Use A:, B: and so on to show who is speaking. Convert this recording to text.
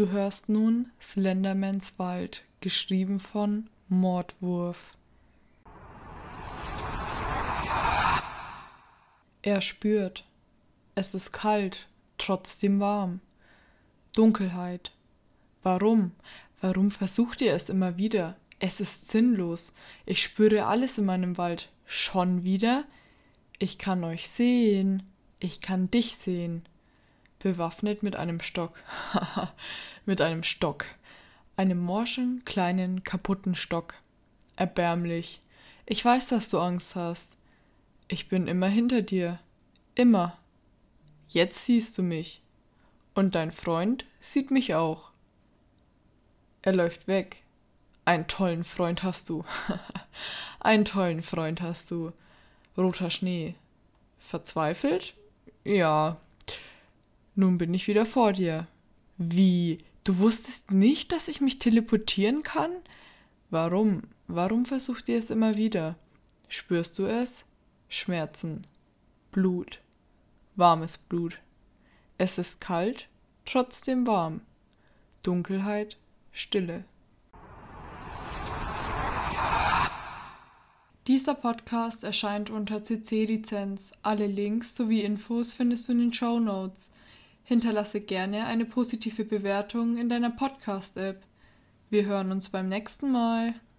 A: Du hörst nun Slendermans Wald, geschrieben von Mordwurf. Er spürt, es ist kalt, trotzdem warm. Dunkelheit. Warum? Warum versucht ihr es immer wieder? Es ist sinnlos. Ich spüre alles in meinem Wald. Schon wieder? Ich kann euch sehen. Ich kann dich sehen. Bewaffnet mit einem Stock. Mit einem Stock. Einem morschen, kleinen, kaputten Stock. Erbärmlich. Ich weiß, dass du Angst hast. Ich bin immer hinter dir. Immer. Jetzt siehst du mich. Und dein Freund sieht mich auch. Er läuft weg. Einen tollen Freund hast du. Einen tollen Freund hast du. Roter Schnee. Verzweifelt? Ja. Nun bin ich wieder vor dir. Wie? Du wusstest nicht, dass ich mich teleportieren kann? Warum? Warum versucht ihr es immer wieder? Spürst du es? Schmerzen. Blut. Warmes Blut. Es ist kalt, trotzdem warm. Dunkelheit, Stille. Dieser Podcast erscheint unter CC-Lizenz. Alle Links sowie Infos findest du in den Show Notes. Hinterlasse gerne eine positive Bewertung in deiner Podcast-App. Wir hören uns beim nächsten Mal.